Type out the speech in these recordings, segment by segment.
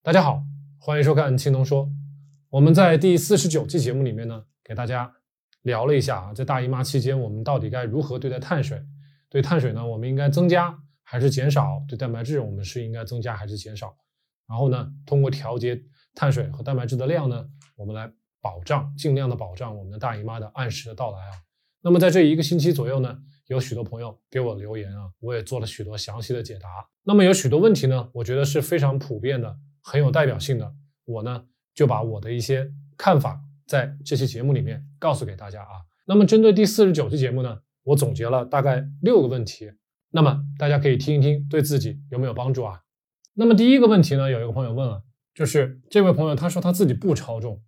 大家好，欢迎收看青农说。我们在第四十九期节目里面呢，给大家聊了一下啊，在大姨妈期间我们到底该如何对待碳水？对碳水呢，我们应该增加还是减少？对蛋白质，我们是应该增加还是减少？然后呢，通过调节碳水和蛋白质的量呢，我们来保障尽量的保障我们的大姨妈的按时的到来啊。那么在这一个星期左右呢，有许多朋友给我留言啊，我也做了许多详细的解答。那么有许多问题呢，我觉得是非常普遍的，很有代表性的。我呢就把我的一些看法在这期节目里面告诉给大家啊。那么针对第四十九期节目呢，我总结了大概六个问题，那么大家可以听一听，对自己有没有帮助啊？那么第一个问题呢，有一个朋友问了，就是这位朋友他说他自己不超重，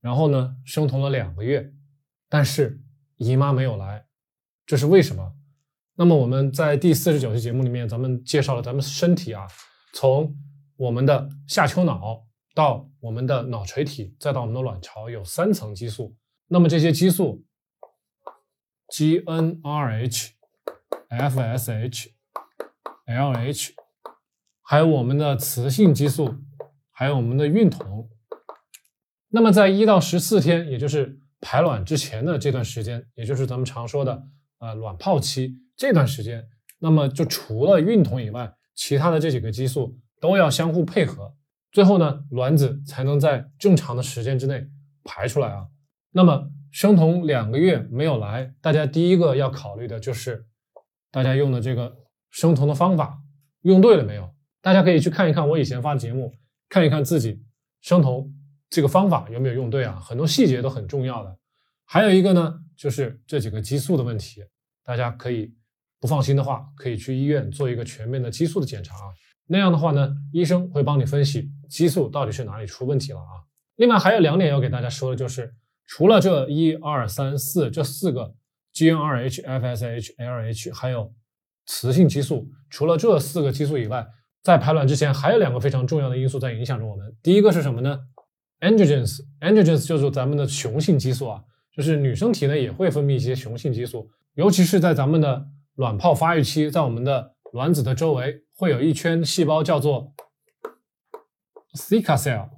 然后呢生酮了两个月，但是姨妈没有来，这是为什么？那么我们在第四十九期节目里面，咱们介绍了咱们身体啊，从我们的下丘脑到我们的脑垂体，再到我们的卵巢，有三层激素。那么这些激素，GnRH、FSH、LH，还有我们的雌性激素，还有我们的孕酮。那么在一到十四天，也就是排卵之前的这段时间，也就是咱们常说的呃卵泡期这段时间，那么就除了孕酮以外，其他的这几个激素都要相互配合，最后呢卵子才能在正常的时间之内排出来啊。那么生酮两个月没有来，大家第一个要考虑的就是大家用的这个生酮的方法用对了没有？大家可以去看一看我以前发的节目，看一看自己生酮这个方法有没有用对啊？很多细节都很重要的。还有一个呢，就是这几个激素的问题，大家可以不放心的话，可以去医院做一个全面的激素的检查啊。那样的话呢，医生会帮你分析激素到底是哪里出问题了啊。另外还有两点要给大家说的，就是除了这一二三四这四个 GnRH、FSH、LH，还有雌性激素，除了这四个激素以外，在排卵之前还有两个非常重要的因素在影响着我们。第一个是什么呢？Androgens，Androgens 就是咱们的雄性激素啊。就是女生体内也会分泌一些雄性激素，尤其是在咱们的卵泡发育期，在我们的卵子的周围会有一圈细胞叫做 s i c a cell，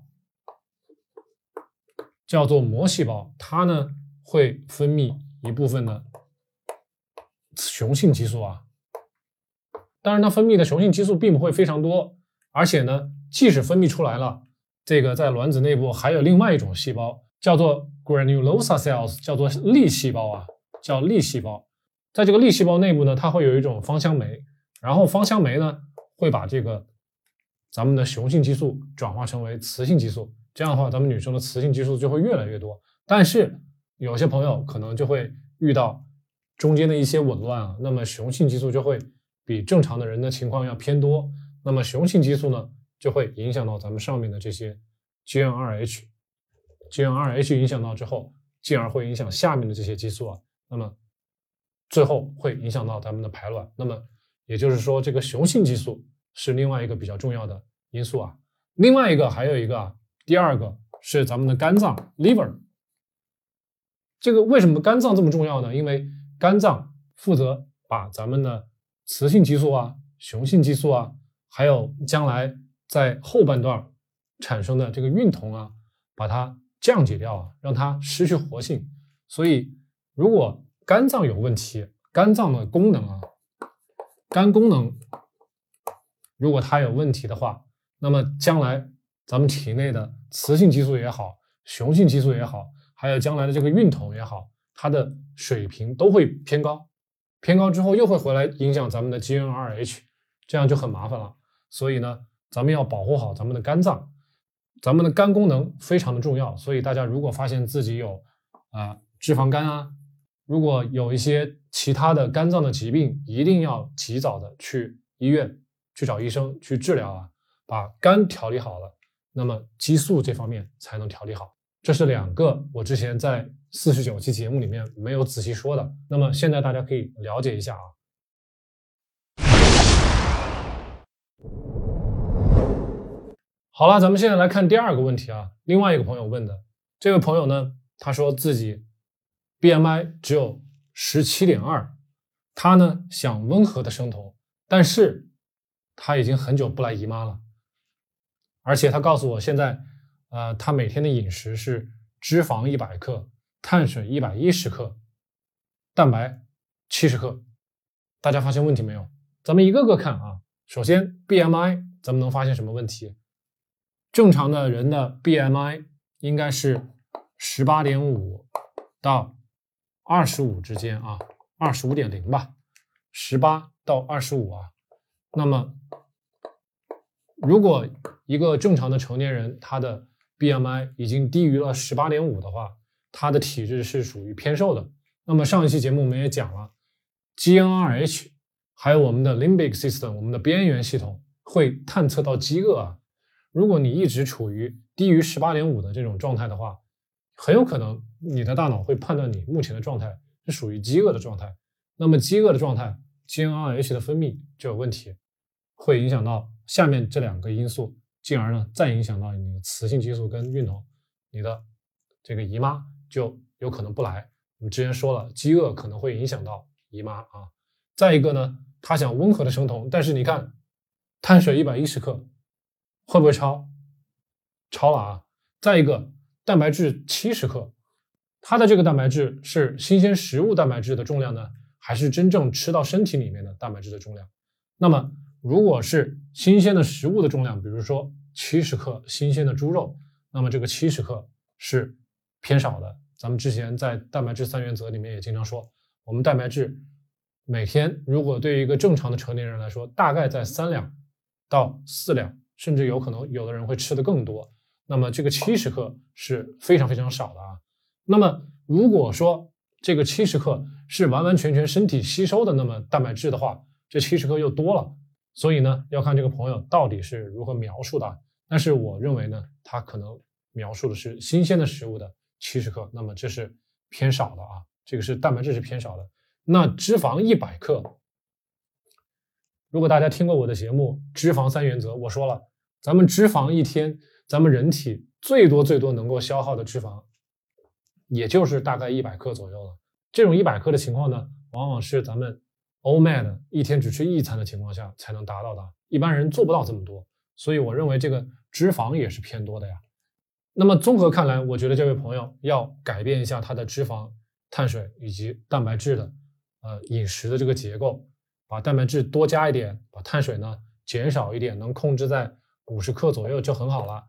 叫做膜细胞，它呢会分泌一部分的雄性激素啊。当然，它分泌的雄性激素并不会非常多，而且呢，即使分泌出来了，这个在卵子内部还有另外一种细胞。叫做 granulosa cells，叫做粒细胞啊，叫粒细胞。在这个粒细胞内部呢，它会有一种芳香酶，然后芳香酶呢会把这个咱们的雄性激素转化成为雌性激素，这样的话，咱们女生的雌性激素就会越来越多。但是有些朋友可能就会遇到中间的一些紊乱啊，那么雄性激素就会比正常的人的情况要偏多，那么雄性激素呢就会影响到咱们上面的这些 GnRH。GnRH 影响到之后，进而会影响下面的这些激素啊，那么最后会影响到咱们的排卵。那么也就是说，这个雄性激素是另外一个比较重要的因素啊。另外一个还有一个啊，第二个是咱们的肝脏 liver。这个为什么肝脏这么重要呢？因为肝脏负责把咱们的雌性激素啊、雄性激素啊，还有将来在后半段产生的这个孕酮啊，把它。降解掉啊，让它失去活性。所以，如果肝脏有问题，肝脏的功能啊，肝功能如果它有问题的话，那么将来咱们体内的雌性激素也好，雄性激素也好，还有将来的这个孕酮也好，它的水平都会偏高。偏高之后又会回来影响咱们的 GnRH，这样就很麻烦了。所以呢，咱们要保护好咱们的肝脏。咱们的肝功能非常的重要，所以大家如果发现自己有啊脂肪肝啊，如果有一些其他的肝脏的疾病，一定要及早的去医院去找医生去治疗啊，把肝调理好了，那么激素这方面才能调理好。这是两个我之前在四十九期节目里面没有仔细说的，那么现在大家可以了解一下啊。好了，咱们现在来看第二个问题啊。另外一个朋友问的，这位朋友呢，他说自己 BMI 只有十七点二，他呢想温和的生酮，但是他已经很久不来姨妈了。而且他告诉我现在，呃，他每天的饮食是脂肪一百克，碳水一百一十克，蛋白七十克。大家发现问题没有？咱们一个个看啊。首先，BMI，咱们能发现什么问题？正常的人的 BMI 应该是十八点五到二十五之间啊，二十五点零吧，十八到二十五啊。那么，如果一个正常的成年人他的 BMI 已经低于了十八点五的话，他的体质是属于偏瘦的。那么上一期节目我们也讲了，GnRH。还有我们的 limbic system，我们的边缘系统会探测到饥饿啊。如果你一直处于低于十八点五的这种状态的话，很有可能你的大脑会判断你目前的状态是属于饥饿的状态。那么饥饿的状态，GnRH 的分泌就有问题，会影响到下面这两个因素，进而呢再影响到你的雌性激素跟孕酮，你的这个姨妈就有可能不来。我们之前说了，饥饿可能会影响到姨妈啊。再一个呢，他想温和的生酮，但是你看，碳水一百一十克，会不会超？超了啊！再一个，蛋白质七十克，它的这个蛋白质是新鲜食物蛋白质的重量呢，还是真正吃到身体里面的蛋白质的重量？那么，如果是新鲜的食物的重量，比如说七十克新鲜的猪肉，那么这个七十克是偏少的。咱们之前在蛋白质三原则里面也经常说，我们蛋白质。每天如果对于一个正常的成年人来说，大概在三两到四两，甚至有可能有的人会吃的更多。那么这个七十克是非常非常少的啊。那么如果说这个七十克是完完全全身体吸收的，那么蛋白质的话，这七十克又多了。所以呢，要看这个朋友到底是如何描述的。但是我认为呢，他可能描述的是新鲜的食物的七十克，那么这是偏少的啊。这个是蛋白质是偏少的。那脂肪一百克，如果大家听过我的节目《脂肪三原则》，我说了，咱们脂肪一天，咱们人体最多最多能够消耗的脂肪，也就是大概一百克左右了。这种一百克的情况呢，往往是咱们 OMAD 一天只吃一餐的情况下才能达到的，一般人做不到这么多。所以我认为这个脂肪也是偏多的呀。那么综合看来，我觉得这位朋友要改变一下他的脂肪、碳水以及蛋白质的。呃，饮食的这个结构，把蛋白质多加一点，把碳水呢减少一点，能控制在五十克左右就很好了。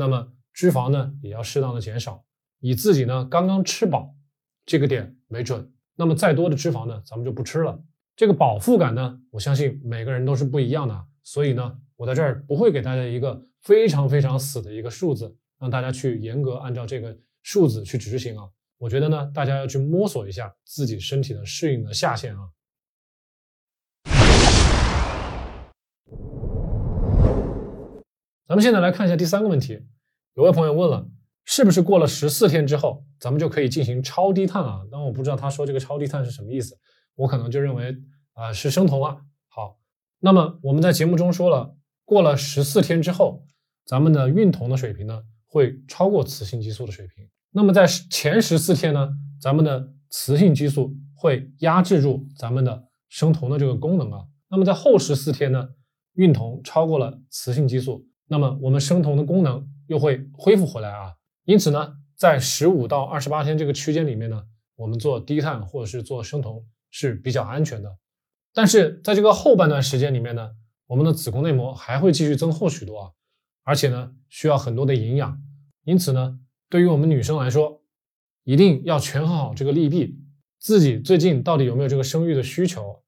那么脂肪呢也要适当的减少，以自己呢刚刚吃饱这个点为准。那么再多的脂肪呢，咱们就不吃了。这个饱腹感呢，我相信每个人都是不一样的，所以呢，我在这儿不会给大家一个非常非常死的一个数字，让大家去严格按照这个数字去执行啊。我觉得呢，大家要去摸索一下自己身体的适应的下限啊。咱们现在来看一下第三个问题，有位朋友问了，是不是过了十四天之后，咱们就可以进行超低碳啊？但我不知道他说这个超低碳是什么意思，我可能就认为啊是生酮啊。好，那么我们在节目中说了，过了十四天之后，咱们的孕酮的水平呢会超过雌性激素的水平。那么在前十四天呢，咱们的雌性激素会压制住咱们的生酮的这个功能啊。那么在后十四天呢，孕酮超过了雌性激素，那么我们生酮的功能又会恢复回来啊。因此呢，在十五到二十八天这个区间里面呢，我们做低碳或者是做生酮是比较安全的。但是在这个后半段时间里面呢，我们的子宫内膜还会继续增厚许多啊，而且呢需要很多的营养，因此呢。对于我们女生来说，一定要权衡好这个利弊，自己最近到底有没有这个生育的需求，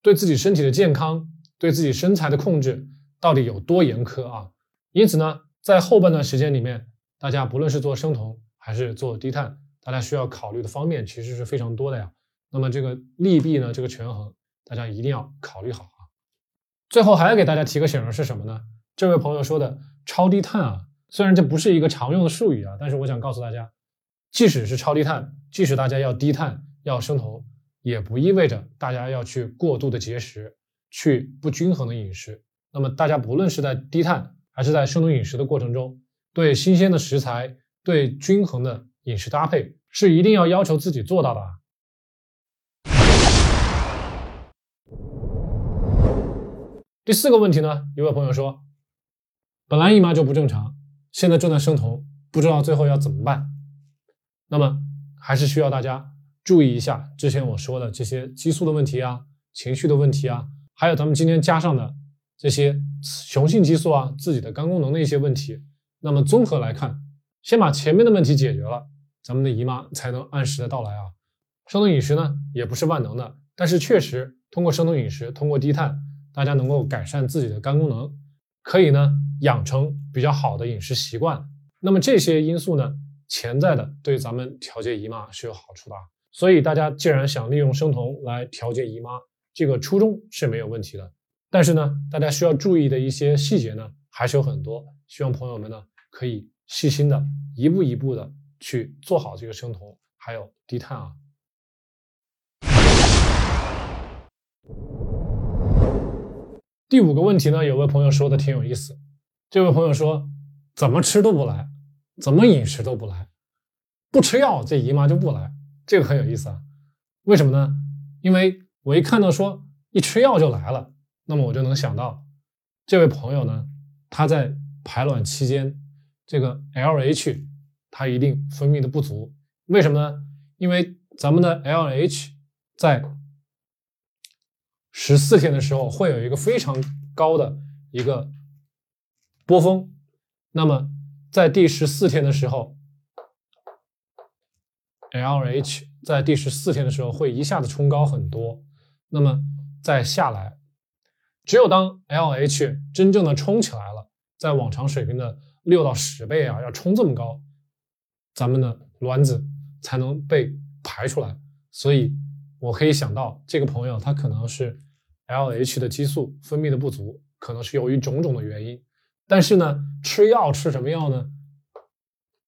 对自己身体的健康，对自己身材的控制到底有多严苛啊？因此呢，在后半段时间里面，大家不论是做生酮还是做低碳，大家需要考虑的方面其实是非常多的呀。那么这个利弊呢，这个权衡，大家一定要考虑好啊。最后还要给大家提个醒的是什么呢？这位朋友说的超低碳啊。虽然这不是一个常用的术语啊，但是我想告诉大家，即使是超低碳，即使大家要低碳要生酮，也不意味着大家要去过度的节食，去不均衡的饮食。那么大家不论是在低碳还是在生酮饮食的过程中，对新鲜的食材，对均衡的饮食搭配，是一定要要求自己做到的。啊。第四个问题呢，一位朋友说。本来姨妈就不正常，现在正在生酮，不知道最后要怎么办。那么还是需要大家注意一下之前我说的这些激素的问题啊、情绪的问题啊，还有咱们今天加上的这些雄性激素啊、自己的肝功能的一些问题。那么综合来看，先把前面的问题解决了，咱们的姨妈才能按时的到来啊。生酮饮食呢也不是万能的，但是确实通过生酮饮食，通过低碳，大家能够改善自己的肝功能，可以呢养成比较好的饮食习惯。那么这些因素呢，潜在的对咱们调节姨妈是有好处的。所以大家既然想利用生酮来调节姨妈，这个初衷是没有问题的。但是呢，大家需要注意的一些细节呢，还是有很多。希望朋友们呢可以细心的一步一步的去做好这个生酮，还有低碳啊。第五个问题呢，有位朋友说的挺有意思。这位朋友说，怎么吃都不来，怎么饮食都不来，不吃药这姨妈就不来。这个很有意思啊。为什么呢？因为我一看到说一吃药就来了，那么我就能想到这位朋友呢，他在排卵期间这个 LH 他一定分泌的不足。为什么呢？因为咱们的 LH 在十四天的时候会有一个非常高的一个波峰，那么在第十四天的时候，LH 在第十四天的时候会一下子冲高很多，那么再下来，只有当 LH 真正的冲起来了，在往常水平的六到十倍啊，要冲这么高，咱们的卵子才能被排出来，所以。我可以想到，这个朋友他可能是 LH 的激素分泌的不足，可能是由于种种的原因。但是呢，吃药吃什么药呢？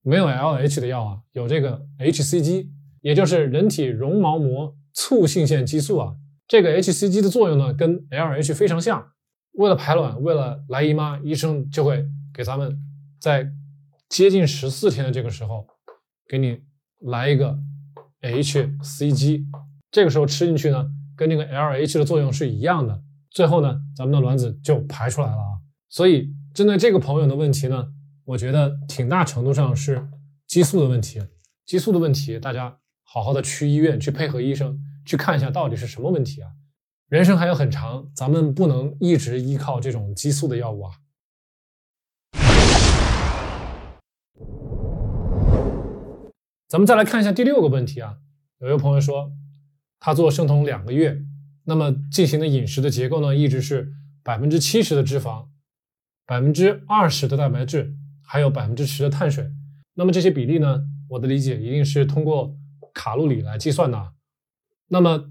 没有 LH 的药啊，有这个 HCG，也就是人体绒毛膜促性腺激素啊。这个 HCG 的作用呢，跟 LH 非常像。为了排卵，为了来姨妈，医生就会给咱们在接近十四天的这个时候，给你来一个 HCG。这个时候吃进去呢，跟那个 LH 的作用是一样的，最后呢，咱们的卵子就排出来了啊。所以针对这个朋友的问题呢，我觉得挺大程度上是激素的问题。激素的问题，大家好好的去医院去配合医生去看一下到底是什么问题啊。人生还有很长，咱们不能一直依靠这种激素的药物啊。咱们再来看一下第六个问题啊，有一个朋友说。他做生酮两个月，那么进行的饮食的结构呢，一直是百分之七十的脂肪，百分之二十的蛋白质，还有百分之十的碳水。那么这些比例呢，我的理解一定是通过卡路里来计算的啊。那么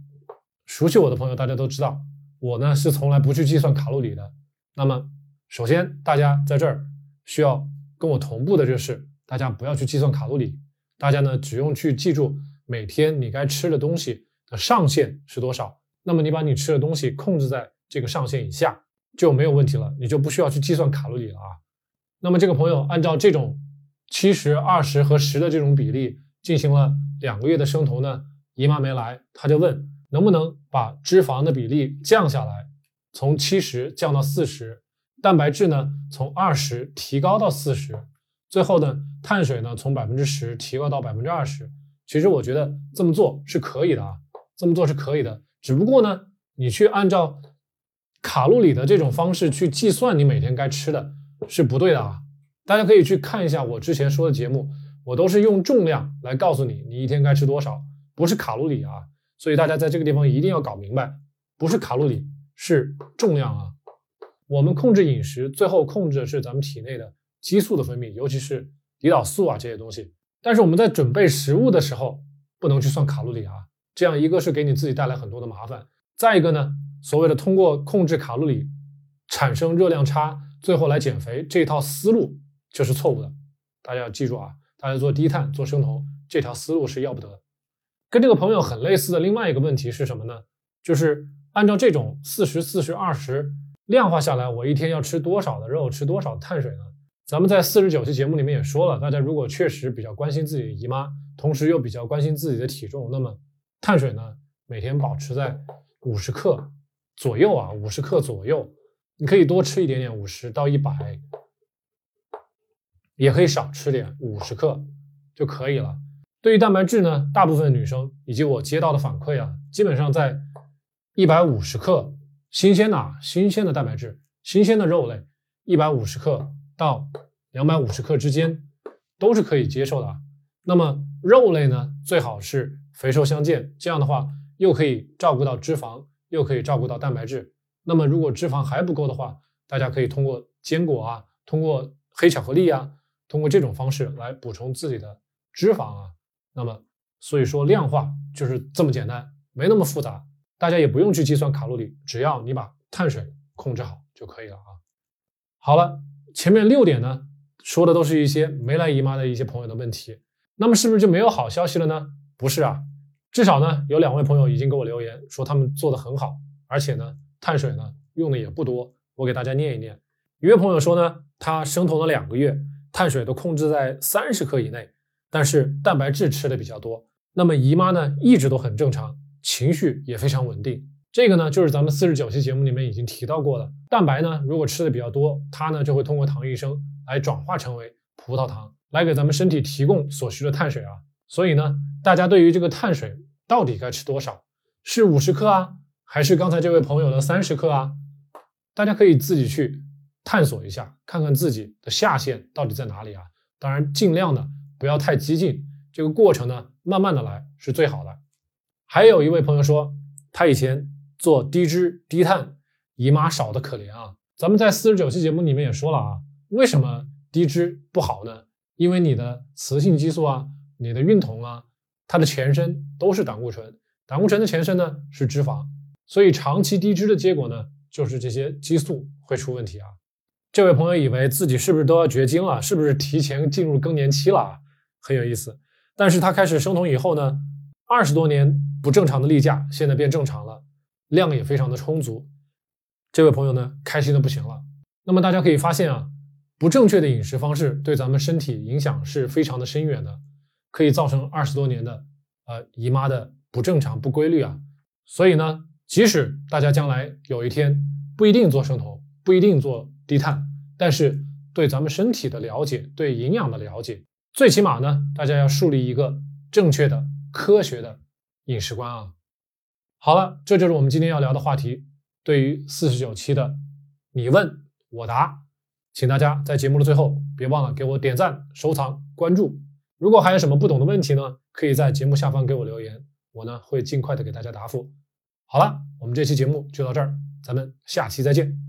熟悉我的朋友，大家都知道，我呢是从来不去计算卡路里的。那么首先，大家在这儿需要跟我同步的就是，大家不要去计算卡路里，大家呢只用去记住每天你该吃的东西的。上限是多少？那么你把你吃的东西控制在这个上限以下就没有问题了，你就不需要去计算卡路里了啊。那么这个朋友按照这种七十二十和十的这种比例进行了两个月的生酮呢，姨妈没来，他就问能不能把脂肪的比例降下来，从七十降到四十，蛋白质呢从二十提高到四十，最后呢碳水呢从百分之十提高到百分之二十。其实我觉得这么做是可以的啊。这么做是可以的，只不过呢，你去按照卡路里的这种方式去计算你每天该吃的是不对的啊！大家可以去看一下我之前说的节目，我都是用重量来告诉你你一天该吃多少，不是卡路里啊！所以大家在这个地方一定要搞明白，不是卡路里，是重量啊！我们控制饮食，最后控制的是咱们体内的激素的分泌，尤其是胰岛素啊这些东西。但是我们在准备食物的时候，不能去算卡路里啊！这样一个是给你自己带来很多的麻烦，再一个呢，所谓的通过控制卡路里产生热量差，最后来减肥这一套思路就是错误的。大家要记住啊，大家做低碳、做生酮这条思路是要不得。跟这个朋友很类似的另外一个问题是什么呢？就是按照这种四十四十二十量化下来，我一天要吃多少的肉，吃多少碳水呢？咱们在四十九期节目里面也说了，大家如果确实比较关心自己的姨妈，同时又比较关心自己的体重，那么。碳水呢，每天保持在五十克左右啊，五十克左右，你可以多吃一点点，五十到一百。也可以少吃点，五十克就可以了。对于蛋白质呢，大部分女生以及我接到的反馈啊，基本上在一百五十克新鲜的啊，新鲜的蛋白质，新鲜的肉类，一百五十克到两百五十克之间都是可以接受的。那么肉类呢，最好是肥瘦相间，这样的话又可以照顾到脂肪，又可以照顾到蛋白质。那么如果脂肪还不够的话，大家可以通过坚果啊，通过黑巧克力啊，通过这种方式来补充自己的脂肪啊。那么，所以说量化就是这么简单，没那么复杂，大家也不用去计算卡路里，只要你把碳水控制好就可以了啊。好了，前面六点呢，说的都是一些没来姨妈的一些朋友的问题，那么是不是就没有好消息了呢？不是啊，至少呢，有两位朋友已经给我留言说他们做的很好，而且呢，碳水呢用的也不多，我给大家念一念。一位朋友说呢，他生酮了两个月，碳水都控制在三十克以内。但是蛋白质吃的比较多，那么姨妈呢一直都很正常，情绪也非常稳定。这个呢就是咱们四十九期节目里面已经提到过的，蛋白呢如果吃的比较多，它呢就会通过糖异生来转化成为葡萄糖，来给咱们身体提供所需的碳水啊。所以呢，大家对于这个碳水到底该吃多少，是五十克啊，还是刚才这位朋友的三十克啊？大家可以自己去探索一下，看看自己的下限到底在哪里啊。当然，尽量的。不要太激进，这个过程呢，慢慢的来是最好的。还有一位朋友说，他以前做低脂低碳，姨妈少的可怜啊。咱们在四十九期节目里面也说了啊，为什么低脂不好呢？因为你的雌性激素啊，你的孕酮啊，它的前身都是胆固醇，胆固醇的前身呢是脂肪，所以长期低脂的结果呢，就是这些激素会出问题啊。这位朋友以为自己是不是都要绝经了？是不是提前进入更年期了？很有意思，但是他开始生酮以后呢，二十多年不正常的例假现在变正常了，量也非常的充足。这位朋友呢，开心的不行了。那么大家可以发现啊，不正确的饮食方式对咱们身体影响是非常的深远的，可以造成二十多年的呃姨妈的不正常不规律啊。所以呢，即使大家将来有一天不一定做生酮，不一定做低碳，但是对咱们身体的了解，对营养的了解。最起码呢，大家要树立一个正确的、科学的饮食观啊。好了，这就是我们今天要聊的话题。对于四十九期的你问我答，请大家在节目的最后别忘了给我点赞、收藏、关注。如果还有什么不懂的问题呢，可以在节目下方给我留言，我呢会尽快的给大家答复。好了，我们这期节目就到这儿，咱们下期再见。